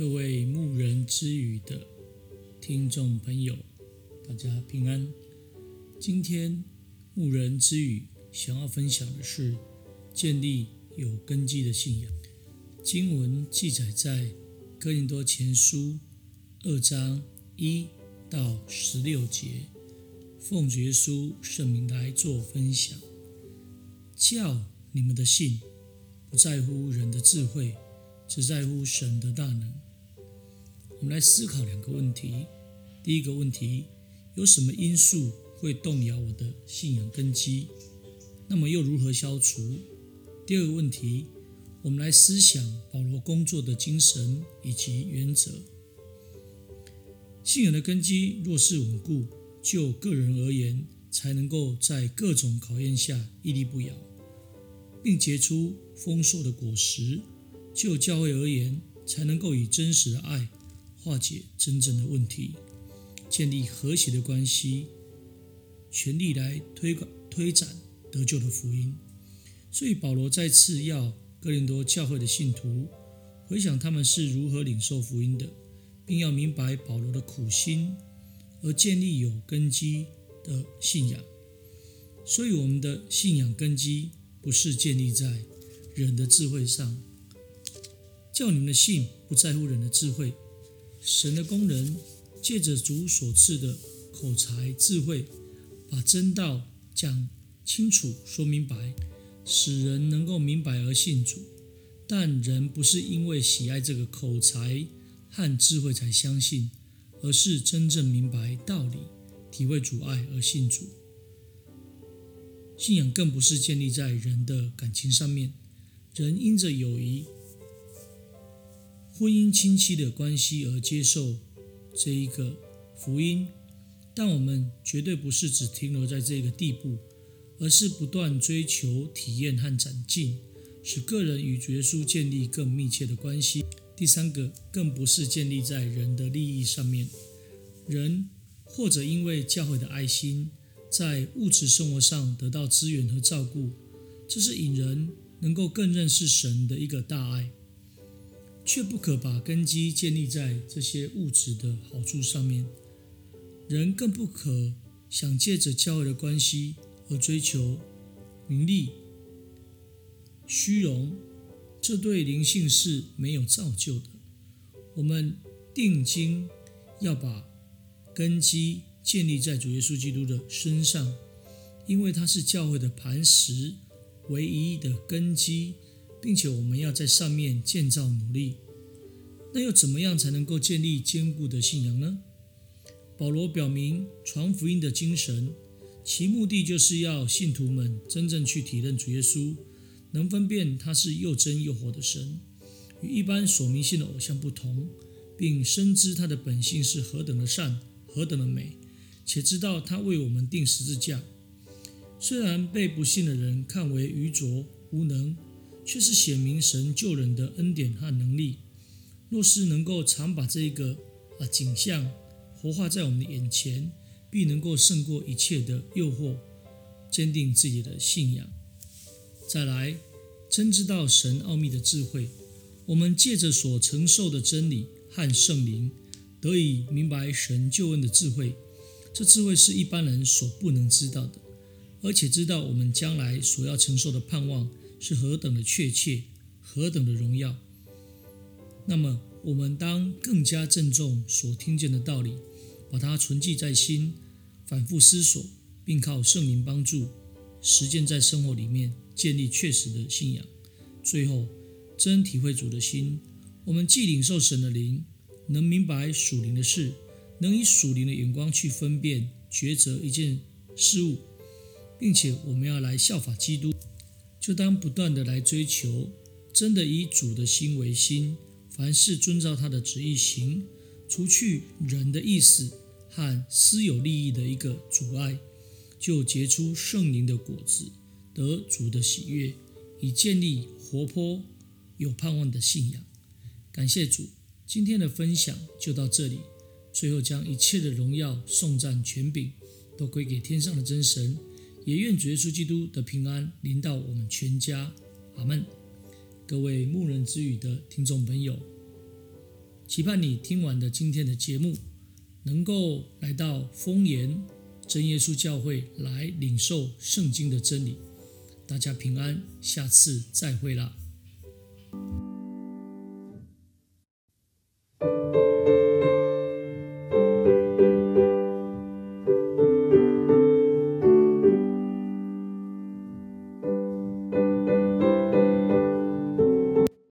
各位牧人之语的听众朋友，大家平安。今天牧人之语想要分享的是建立有根基的信仰。经文记载在哥林多前书二章一到十六节，奉主耶稣圣名来做分享，叫你们的信不在乎人的智慧，只在乎神的大能。我们来思考两个问题。第一个问题，有什么因素会动摇我的信仰根基？那么又如何消除？第二个问题，我们来思想保罗工作的精神以及原则。信仰的根基若是稳固，就个人而言，才能够在各种考验下屹立不摇，并结出丰硕的果实；就教会而言，才能够以真实的爱。化解真正的问题，建立和谐的关系，全力来推广推展得救的福音。所以保罗再次要哥林多教会的信徒回想他们是如何领受福音的，并要明白保罗的苦心，而建立有根基的信仰。所以我们的信仰根基不是建立在人的智慧上，叫你们的信不在乎人的智慧。神的工人借着主所赐的口才智慧，把真道讲清楚、说明白，使人能够明白而信主。但人不是因为喜爱这个口才和智慧才相信，而是真正明白道理、体会主爱而信主。信仰更不是建立在人的感情上面，人因着友谊。婚姻亲戚的关系而接受这一个福音，但我们绝对不是只停留在这个地步，而是不断追求体验和长进，使个人与耶稣建立更密切的关系。第三个，更不是建立在人的利益上面，人或者因为教会的爱心，在物质生活上得到资源和照顾，这是引人能够更认识神的一个大爱。却不可把根基建立在这些物质的好处上面，人更不可想借着教会的关系而追求名利、虚荣，这对灵性是没有造就的。我们定睛要把根基建立在主耶稣基督的身上，因为他是教会的磐石，唯一的根基。并且我们要在上面建造努力，那又怎么样才能够建立坚固的信仰呢？保罗表明传福音的精神，其目的就是要信徒们真正去体认主耶稣，能分辨他是又真又活的神，与一般所迷信的偶像不同，并深知他的本性是何等的善，何等的美，且知道他为我们钉十字架，虽然被不信的人看为愚拙无能。却是显明神救人的恩典和能力。若是能够常把这个啊景象活化在我们的眼前，必能够胜过一切的诱惑，坚定自己的信仰。再来，真知道神奥秘的智慧，我们借着所承受的真理和圣灵，得以明白神救恩的智慧。这智慧是一般人所不能知道的，而且知道我们将来所要承受的盼望。是何等的确切，何等的荣耀！那么，我们当更加郑重所听见的道理，把它存记在心，反复思索，并靠圣灵帮助，实践在生活里面，建立确实的信仰。最后，真体会主的心，我们既领受神的灵，能明白属灵的事，能以属灵的眼光去分辨、抉择一件事物，并且我们要来效法基督。就当不断地来追求，真的以主的心为心，凡事遵照他的旨意行，除去人的意思和私有利益的一个阻碍，就结出圣灵的果子，得主的喜悦，以建立活泼有盼望的信仰。感谢主，今天的分享就到这里。最后，将一切的荣耀、颂赞、权柄都归给天上的真神。也愿主耶稣基督的平安临到我们全家，阿门。各位牧人之语的听众朋友，期盼你听完的今天的节目，能够来到丰岩真耶稣教会来领受圣经的真理。大家平安，下次再会啦。